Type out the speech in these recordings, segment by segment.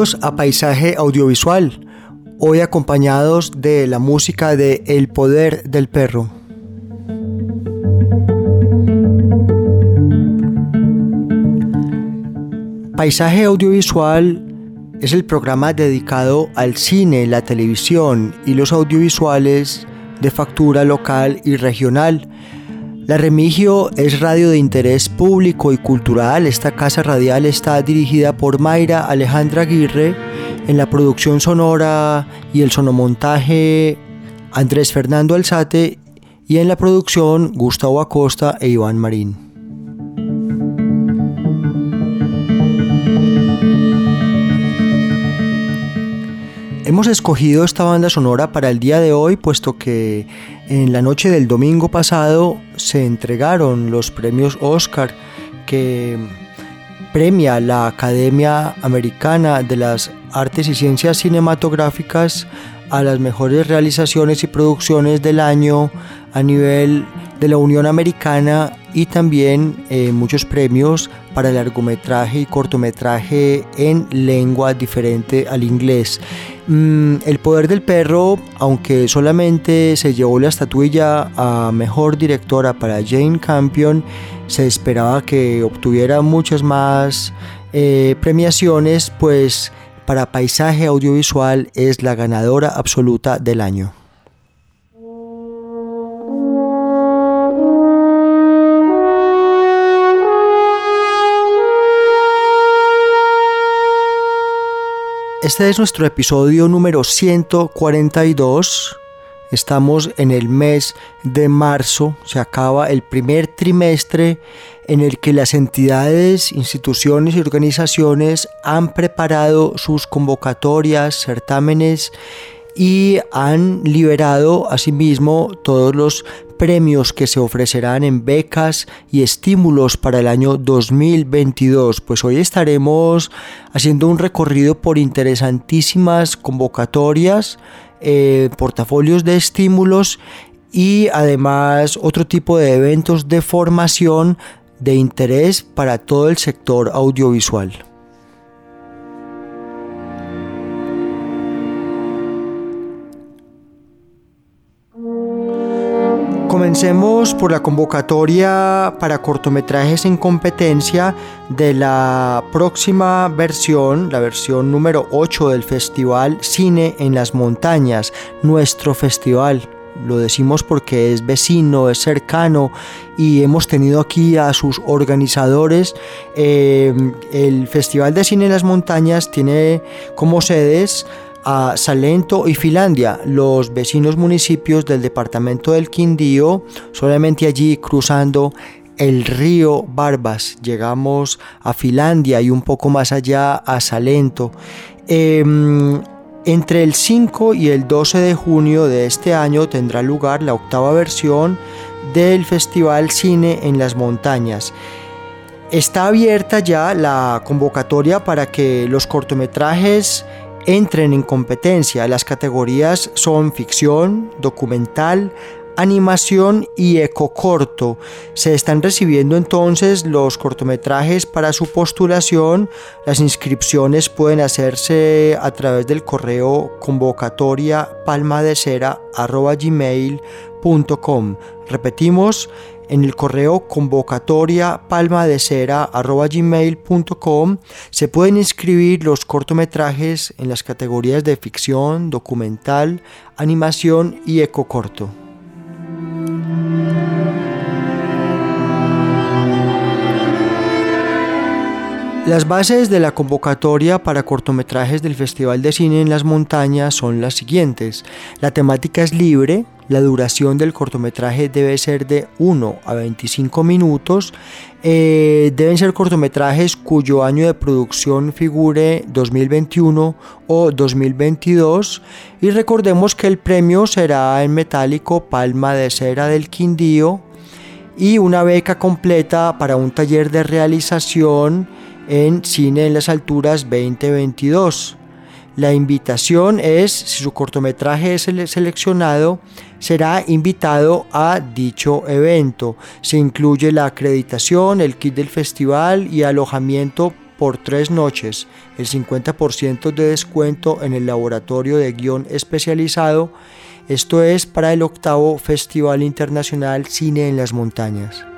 Bienvenidos a Paisaje Audiovisual, hoy acompañados de la música de El Poder del Perro. Paisaje Audiovisual es el programa dedicado al cine, la televisión y los audiovisuales de factura local y regional. La Remigio es radio de interés público y cultural. Esta casa radial está dirigida por Mayra Alejandra Aguirre. En la producción sonora y el sonomontaje Andrés Fernando Alzate y en la producción Gustavo Acosta e Iván Marín. Hemos escogido esta banda sonora para el día de hoy puesto que en la noche del domingo pasado se entregaron los premios Oscar que premia la Academia Americana de las Artes y Ciencias Cinematográficas a las mejores realizaciones y producciones del año a nivel de la Unión Americana y también eh, muchos premios para largometraje y cortometraje en lengua diferente al inglés. Mm, el poder del perro, aunque solamente se llevó la estatuilla a mejor directora para Jane Campion, se esperaba que obtuviera muchas más eh, premiaciones, pues para paisaje audiovisual es la ganadora absoluta del año. Este es nuestro episodio número 142. Estamos en el mes de marzo, se acaba el primer trimestre en el que las entidades, instituciones y organizaciones han preparado sus convocatorias, certámenes y han liberado asimismo todos los premios que se ofrecerán en becas y estímulos para el año 2022. Pues hoy estaremos haciendo un recorrido por interesantísimas convocatorias, eh, portafolios de estímulos y además otro tipo de eventos de formación de interés para todo el sector audiovisual. Comencemos por la convocatoria para cortometrajes en competencia de la próxima versión, la versión número 8 del festival Cine en las Montañas, nuestro festival. Lo decimos porque es vecino, es cercano y hemos tenido aquí a sus organizadores. Eh, el Festival de Cine en las Montañas tiene como sedes a Salento y Finlandia, los vecinos municipios del departamento del Quindío, solamente allí cruzando el río Barbas, llegamos a Finlandia y un poco más allá a Salento. Em, Entre el 5 y el 12 de junio de este año tendrá lugar la octava versión del Festival Cine en las Montañas. Está abierta ya la convocatoria para que los cortometrajes entren en competencia. Las categorías son ficción, documental, animación y ecocorto. Se están recibiendo entonces los cortometrajes para su postulación. Las inscripciones pueden hacerse a través del correo convocatoria palmadecera.gmail.com. Repetimos, en el correo convocatoria palmadecera.gmail.com se pueden inscribir los cortometrajes en las categorías de ficción, documental, animación y ecocorto. Las bases de la convocatoria para cortometrajes del Festival de Cine en las Montañas son las siguientes. La temática es libre, la duración del cortometraje debe ser de 1 a 25 minutos. Eh, deben ser cortometrajes cuyo año de producción figure 2021 o 2022. Y recordemos que el premio será en metálico Palma de Cera del Quindío y una beca completa para un taller de realización en Cine en las Alturas 2022. La invitación es, si su cortometraje es seleccionado, será invitado a dicho evento. Se incluye la acreditación, el kit del festival y alojamiento por tres noches, el 50% de descuento en el laboratorio de guion especializado. Esto es para el octavo Festival Internacional Cine en las Montañas.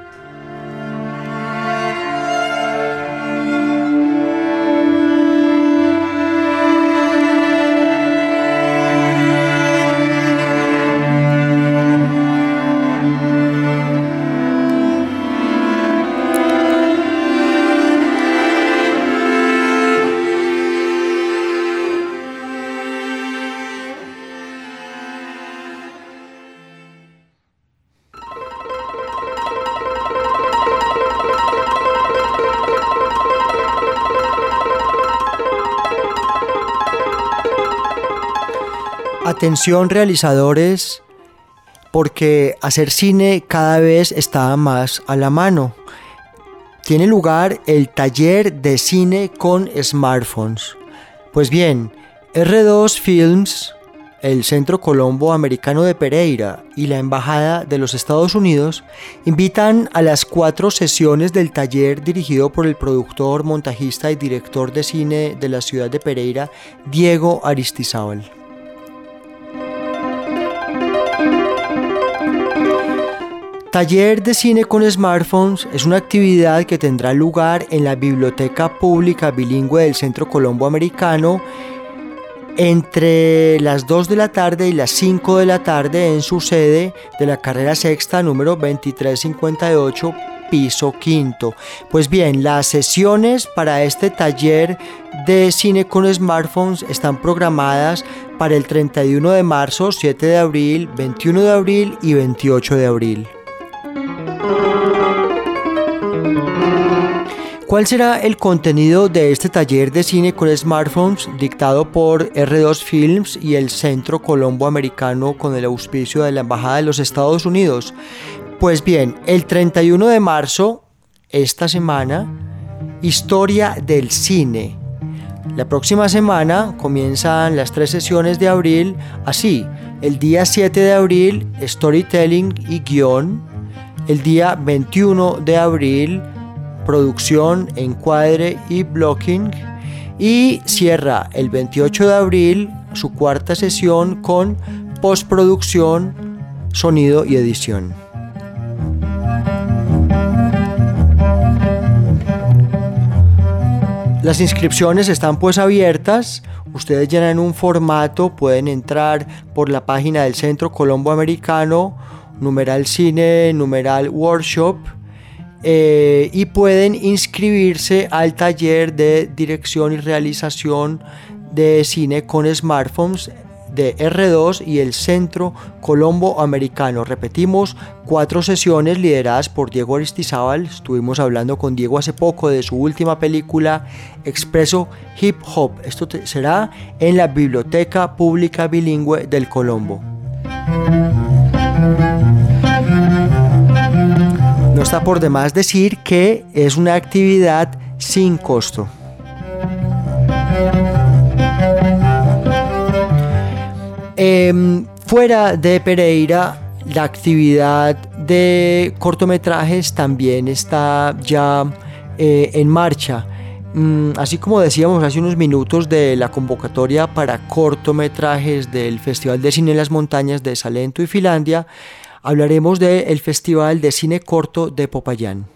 Atención realizadores, porque hacer cine cada vez está más a la mano. Tiene lugar el taller de cine con smartphones. Pues bien, R2 Films, el Centro Colombo Americano de Pereira y la Embajada de los Estados Unidos invitan a las cuatro sesiones del taller dirigido por el productor, montajista y director de cine de la ciudad de Pereira, Diego Aristizábal. Taller de cine con smartphones es una actividad que tendrá lugar en la Biblioteca Pública Bilingüe del Centro Colombo Americano entre las 2 de la tarde y las 5 de la tarde en su sede de la carrera sexta número 2358 piso quinto. Pues bien, las sesiones para este taller de cine con smartphones están programadas para el 31 de marzo, 7 de abril, 21 de abril y 28 de abril. ¿Cuál será el contenido de este taller de cine con smartphones dictado por R2 Films y el Centro Colombo Americano con el auspicio de la Embajada de los Estados Unidos? Pues bien, el 31 de marzo, esta semana, Historia del Cine. La próxima semana comienzan las tres sesiones de abril, así, el día 7 de abril, Storytelling y Guión, el día 21 de abril, producción, encuadre y blocking y cierra el 28 de abril su cuarta sesión con postproducción, sonido y edición. Las inscripciones están pues abiertas, ustedes llenan un formato, pueden entrar por la página del Centro Colombo Americano, numeral cine, numeral workshop, eh, y pueden inscribirse al taller de dirección y realización de cine con smartphones de R2 y el Centro Colombo Americano. Repetimos, cuatro sesiones lideradas por Diego Aristizábal. Estuvimos hablando con Diego hace poco de su última película, Expreso Hip Hop. Esto será en la Biblioteca Pública Bilingüe del Colombo. No está por demás decir que es una actividad sin costo. Em, fuera de Pereira, la actividad de cortometrajes también está ya eh, en marcha. Mm, así como decíamos hace unos minutos de la convocatoria para cortometrajes del Festival de Cine en las Montañas de Salento y Finlandia, hablaremos del Festival de Cine Corto de Popayán.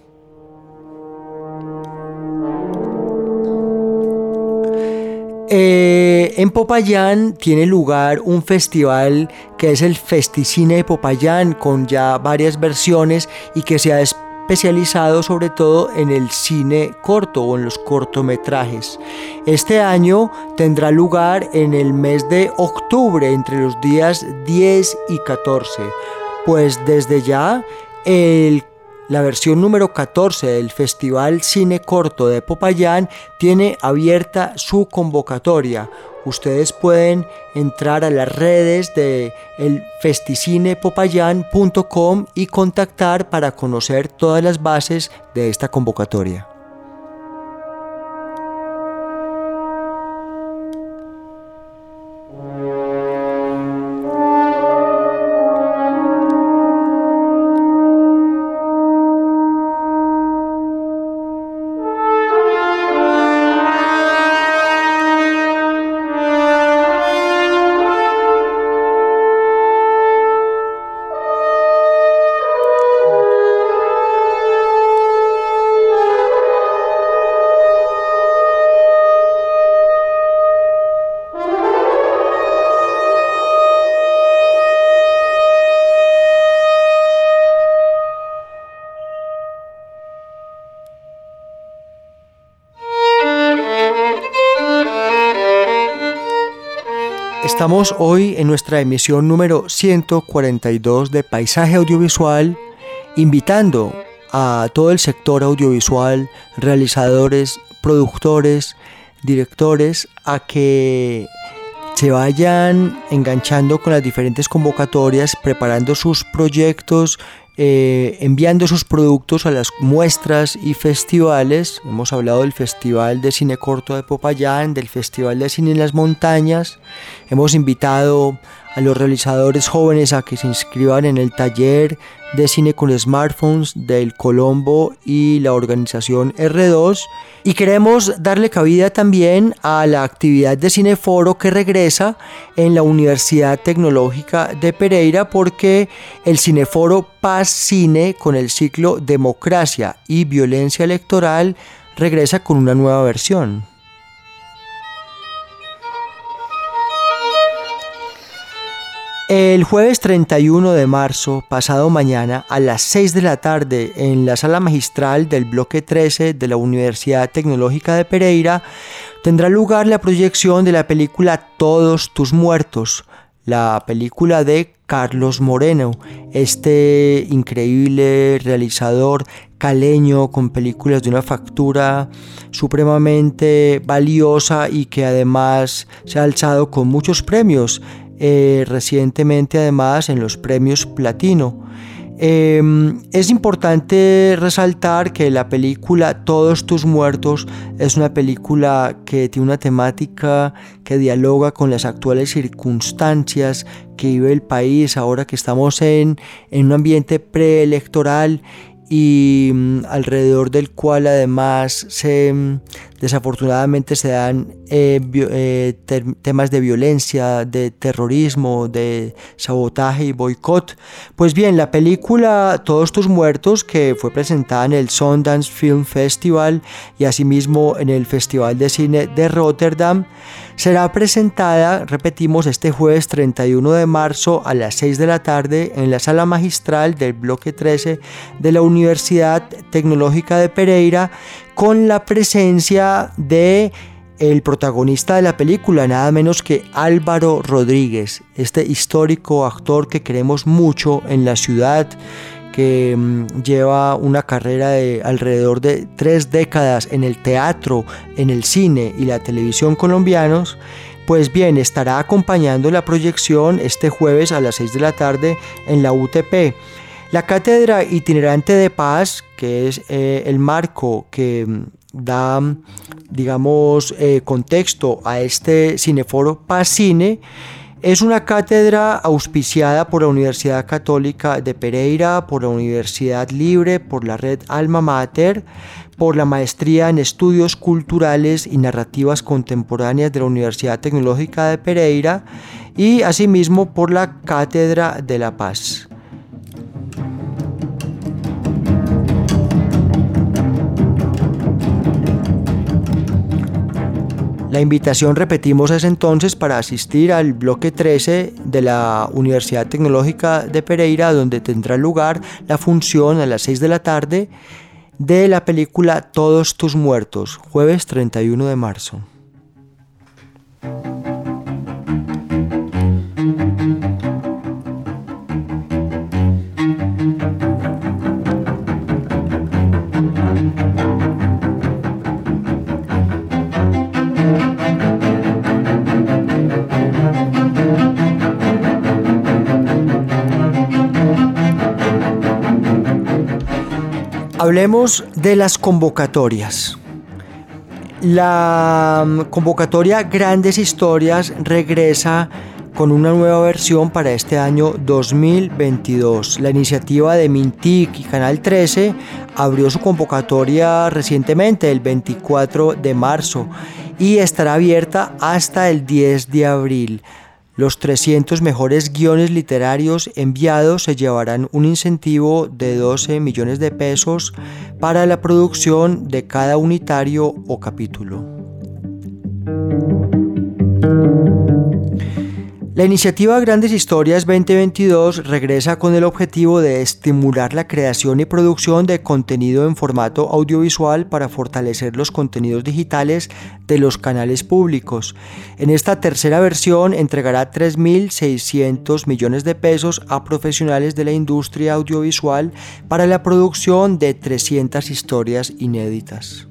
Eh, en Popayán tiene lugar un festival que es el Festicine de Popayán con ya varias versiones y que se ha especializado sobre todo en el cine corto o en los cortometrajes. Este año tendrá lugar en el mes de octubre entre los días 10 y 14, pues desde ya la versión número 14 del Festival Cine Corto de Popayán tiene abierta su convocatoria. Ustedes pueden entrar a las redes de festicinepopayán.com y contactar para conocer todas las bases de esta convocatoria. Estamos hoy en nuestra emisión número 142 de Paisaje Audiovisual, invitando a todo el sector audiovisual, realizadores, productores, directores, a que se vayan enganchando con las diferentes convocatorias, preparando sus proyectos, eh, enviando sus productos a las muestras y festivales. Hemos hablado del Festival de Cine Corto de Popayán, del Festival de Cine en las Montañas. Hemos invitado a los realizadores jóvenes a que se inscriban en el taller de cine con smartphones del Colombo y la organización R2 y queremos darle cabida también a la actividad de cineforo que regresa en la Universidad Tecnológica de Pereira porque el cineforo Paz Cine con el ciclo Democracia y Violencia Electoral regresa con una nueva versión. El jueves 31 de marzo, pasado mañana, a las 6 de la tarde, en la sala magistral del bloque 13 de la Universidad Tecnológica de Pereira, tendrá lugar la proyección de la película Todos tus muertos, la película de Carlos Moreno, este increíble realizador caleño con películas de una factura supremamente valiosa y que además se ha alzado con muchos premios eh, recientemente además en los premios Platino. Em, es importante resaltar que la película Todos tus muertos es una película que tiene una temática que dialoga con las actuales circunstancias que vive el país ahora que estamos en, en un ambiente preelectoral y mm, alrededor del cual además se, desafortunadamente se dan eh, eh, temas de violencia, de terrorismo, de sabotaje y boicot. Pues bien, la película Todos tus muertos, que fue presentada en el Sundance Film Festival y asimismo en el Festival de Cine de Rotterdam, será presentada, repetimos, este jueves 31 de marzo a las 6 de la tarde en la sala magistral del bloque 13 de la Universidad Tecnológica de Pereira con la presencia de el protagonista de la película, nada menos que Álvaro Rodríguez, este histórico actor que queremos mucho en la ciudad, que mm, lleva una carrera de alrededor de tres décadas en el teatro, en el cine y la televisión colombianos, pues bien, estará acompañando la proyección este jueves a las 6 de la tarde en la UTP. La cátedra itinerante de paz, que es eh, el marco que mm, da, digamos, eh, contexto a este cineforo Paz Cine, es una cátedra auspiciada por la Universidad Católica de Pereira, por la Universidad Libre, por la red Alma Mater, por la Maestría en Estudios Culturales y Narrativas Contemporáneas de la Universidad Tecnológica de Pereira y asimismo por la Cátedra de la Paz. La invitación, repetimos, es entonces para asistir al bloque 13 de la Universidad Tecnológica de Pereira, donde tendrá lugar la función a las 6 de la tarde de la película Todos tus muertos, jueves 31 de marzo. Hablemos de las convocatorias. La mm, convocatoria Grandes Historias regresa con una nueva versión para este año 2022. La iniciativa de Mintic y Canal 13 abrió su convocatoria recientemente, el 24 de marzo, y estará abierta hasta el 10 de abril. Los 300 mejores guiones literarios enviados se llevarán un incentivo de 12 millones de pesos para la producción de cada unitario o capítulo. La iniciativa Grandes Historias 2022 regresa con el objetivo de estimular la creación y producción de contenido en formato audiovisual para fortalecer los contenidos digitales de los canales públicos. En esta tercera versión entregará 3.600 millones de pesos a profesionales de la industria audiovisual para la producción de 300 historias inéditas.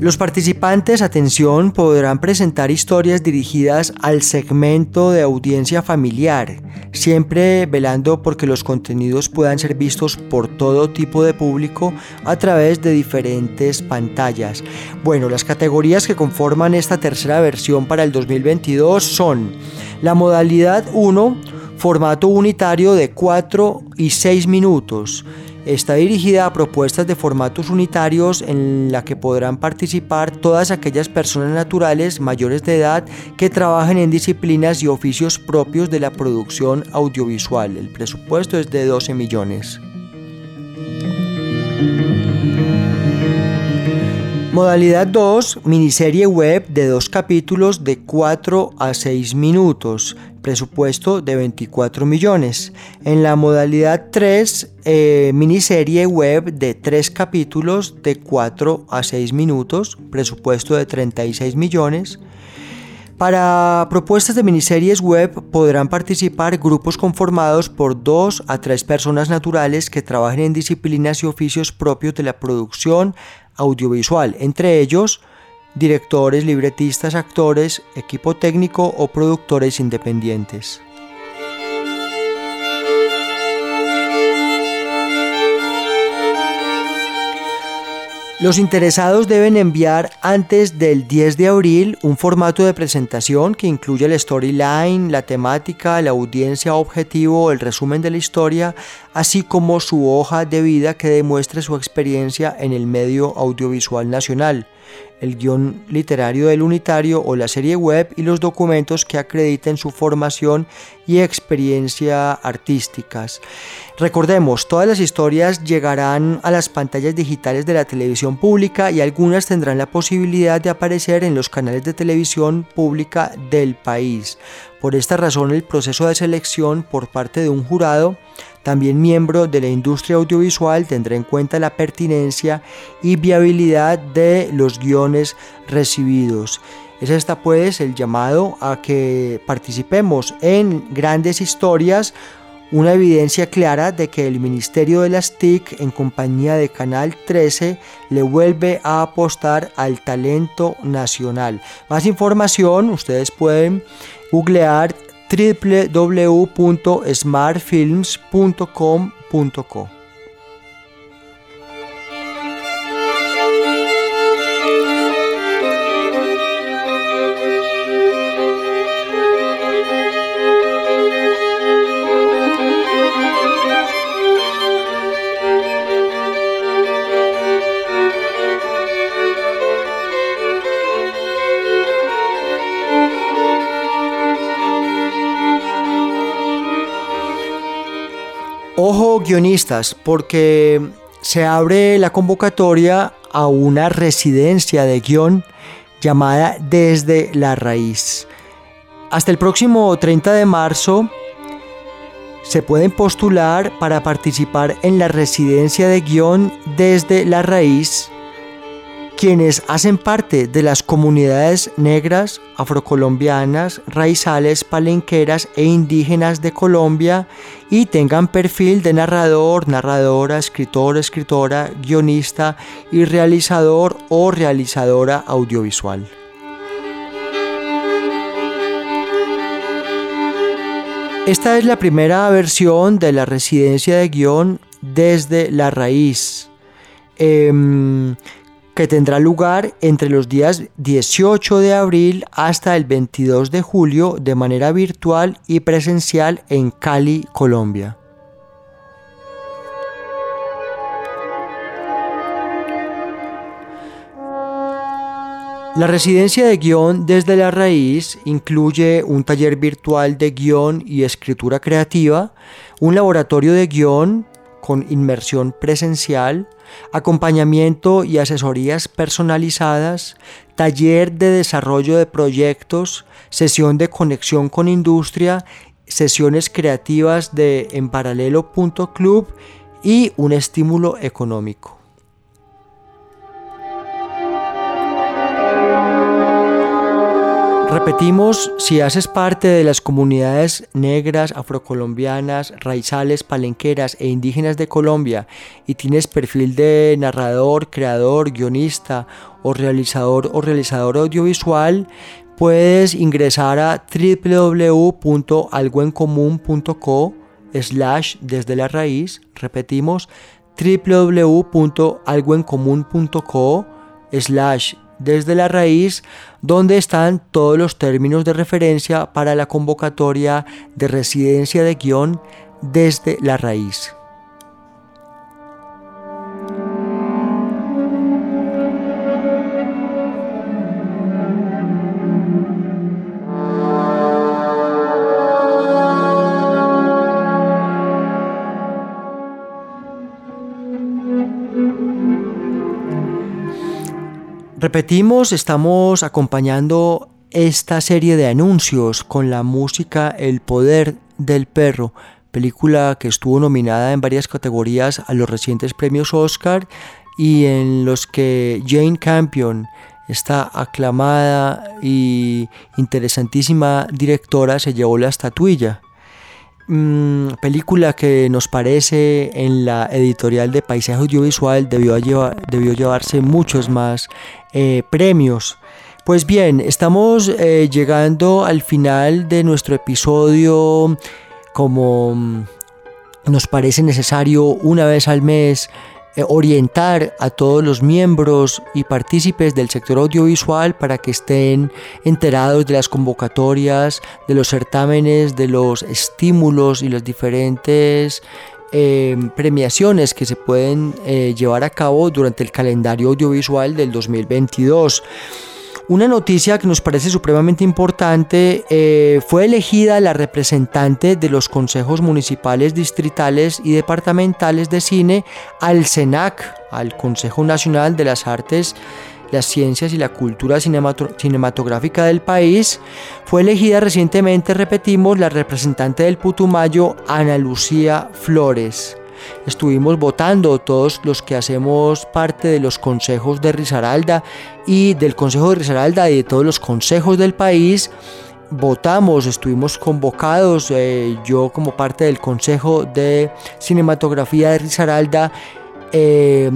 Los participantes, atención, podrán presentar historias dirigidas al segmento de audiencia familiar, siempre velando porque los contenidos puedan ser vistos por todo tipo de público a través de diferentes pantallas. Bueno, las categorías que conforman esta tercera versión para el 2022 son la modalidad 1, formato unitario de 4 y 6 minutos, Está dirigida a propuestas de formatos unitarios en la que podrán participar todas aquellas personas naturales mayores de edad que trabajen en disciplinas y oficios propios de la producción audiovisual. El presupuesto es de 12 millones. Modalidad 2, miniserie web de dos capítulos de 4 a 6 minutos, presupuesto de 24 millones. En la modalidad 3, eh, miniserie web de 3 capítulos de 4 a 6 minutos, presupuesto de 36 millones. Para propuestas de miniseries web podrán participar grupos conformados por 2 a 3 personas naturales que trabajen en disciplinas y oficios propios de la producción, audiovisual, entre ellos directores, libretistas, actores, equipo técnico o productores independientes. Los interesados deben enviar antes del 10 de abril un formato de presentación que incluye el storyline, la temática, la audiencia objetivo, el resumen de la historia, así como su hoja de vida que demuestre su experiencia en el medio audiovisual nacional el guion literario del unitario o la serie web y los documentos que acrediten su formación y experiencia artísticas. Recordemos, todas las historias llegarán a las pantallas digitales de la televisión pública y algunas tendrán la posibilidad de aparecer en los canales de televisión pública del país. Por esta razón, el proceso de selección por parte de un jurado también miembro de la industria audiovisual, tendrá en cuenta la pertinencia y viabilidad de los guiones recibidos. Es esta pues el llamado a que participemos en grandes historias una evidencia clara de que el Ministerio de las TIC en compañía de Canal 13 le vuelve a apostar al talento nacional. Más información ustedes pueden googlear www.smartfilms.com.co. guionistas, porque se abre la convocatoria a una residencia de guion llamada Desde la Raíz. Hasta el próximo 30 de marzo se pueden postular para participar en la residencia de guion Desde la Raíz quienes hacen parte de las comunidades negras, afrocolombianas, raizales, palenqueras e indígenas de Colombia y tengan perfil de narrador, narradora, escritor, escritora, guionista y realizador o realizadora audiovisual. Esta es la primera versión de la residencia de guion desde la raíz. Em, que tendrá lugar entre los días 18 de abril hasta el 22 de julio de manera virtual y presencial en Cali, Colombia. La residencia de guion desde la raíz incluye un taller virtual de guion y escritura creativa, un laboratorio de guion con inmersión presencial, acompañamiento y asesorías personalizadas, taller de desarrollo de proyectos, sesión de conexión con industria, sesiones creativas de en paralelo.club y un estímulo económico. Repetimos, si haces parte de las comunidades negras, afrocolombianas, raizales, palenqueras e indígenas de Colombia y tienes perfil de narrador, creador, guionista o realizador o realizador audiovisual, puedes ingresar a www.algoencomún.co slash desde la raíz, repetimos, www.algoencomún.co slash desde la raíz donde están todos los términos de referencia para la convocatoria de residencia de guion desde la raíz. Repetimos, estamos acompañando esta serie de anuncios con la música El Poder del Perro, película que estuvo nominada en varias categorías a los recientes premios Oscar y en los que Jane Campion, esta aclamada y interesantísima directora, se llevó la estatuilla. Mm, película que nos parece en la editorial de Paisaje Audiovisual debió, debió llevarse muchos más eh, premios. Pues bien, estamos eh, llegando al final de nuestro episodio como mm, nos parece necesario una vez al mes orientar a todos los miembros y partícipes del sector audiovisual para que estén enterados de las convocatorias, de los certámenes, de los estímulos y las diferentes eh, premiaciones que se pueden eh, llevar a cabo durante el calendario audiovisual del 2022. Una noticia que nos parece supremamente importante eh, fue elegida la representante de los consejos municipales, distritales y departamentales de cine al CENAC, al Consejo Nacional de las Artes las ciencias y la cultura cinematográfica del país, fue elegida recientemente, repetimos, la representante del Putumayo, Ana Lucía Flores. Estuvimos votando todos los que hacemos parte de los consejos de Risaralda y del Consejo de Risaralda y de todos los consejos del país votamos, estuvimos convocados, eh, yo como parte del Consejo de Cinematografía de Risaralda, eh,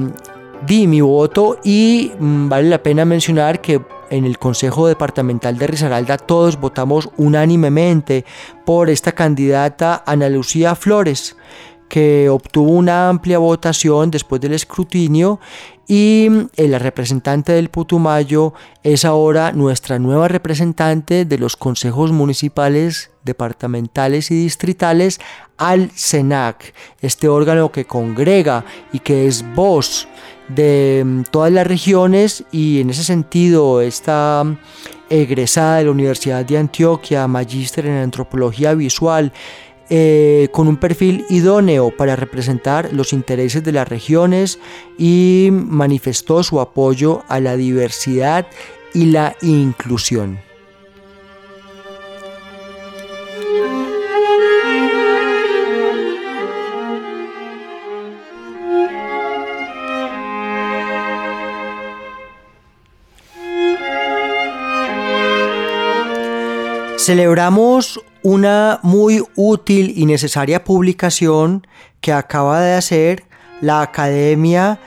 di mi voto y mm, vale la pena mencionar que en el Consejo Departamental de Risaralda todos votamos unánimemente por esta candidata Ana Lucía Flores que obtuvo una amplia votación después del escrutinio y eh, la representante del Putumayo es ahora nuestra nueva representante de los consejos municipales, departamentales y distritales al SENAC, este órgano que congrega y que es voz de mm, todas las regiones y en ese sentido está mm, egresada de la Universidad de Antioquia, magíster en antropología visual, eh, con un perfil idóneo para representar los intereses de las regiones y manifestó su apoyo a la diversidad y la inclusión. Celebramos una muy útil y necesaria publicación que acaba de hacer la Academia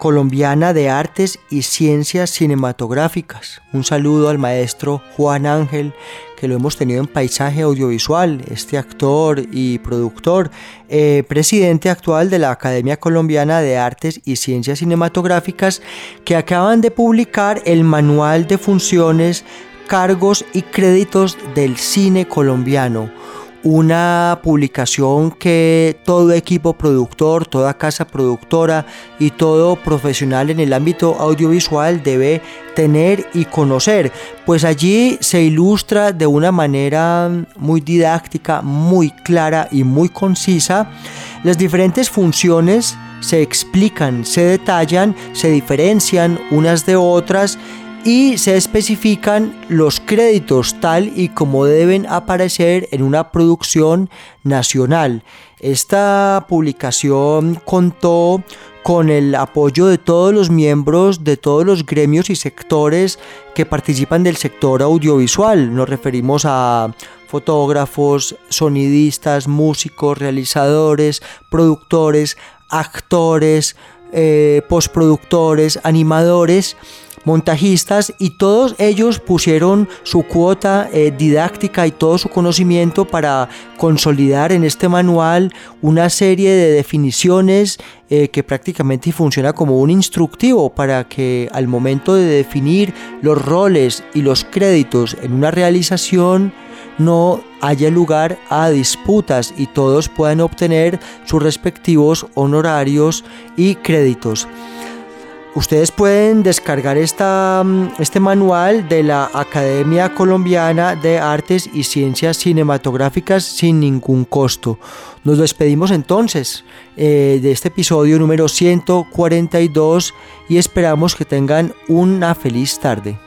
Colombiana de Artes y Ciencias Cinematográficas. Un saludo al maestro Juan Ángel, que lo hemos tenido en paisaje audiovisual, este actor y productor, eh, presidente actual de la Academia Colombiana de Artes y Ciencias Cinematográficas, que acaban de publicar el Manual de Funciones cargos y créditos del cine colombiano. Una publicación que todo equipo productor, toda casa productora y todo profesional en el ámbito audiovisual debe tener y conocer, pues allí se ilustra de una manera muy didáctica, muy clara y muy concisa las diferentes funciones se explican, se detallan, se diferencian unas de otras y se especifican los créditos tal y como deben aparecer en una producción nacional. Esta publicación contó con el apoyo de todos los miembros de todos los gremios y sectores que participan del sector audiovisual. Nos referimos a fotógrafos, sonidistas, músicos, realizadores, productores, actores, eh, postproductores, animadores montajistas y todos ellos pusieron su cuota eh, didáctica y todo su conocimiento para consolidar en este manual una serie de definiciones eh, que prácticamente funciona como un instructivo para que al momento de definir los roles y los créditos en una realización no haya lugar a disputas y todos puedan obtener sus respectivos honorarios y créditos. Ustedes pueden descargar esta, mm, este manual de la Academia Colombiana de Artes y Ciencias Cinematográficas sin ningún costo. Nos despedimos entonces eh, de este episodio número 142 y esperamos que tengan una feliz tarde.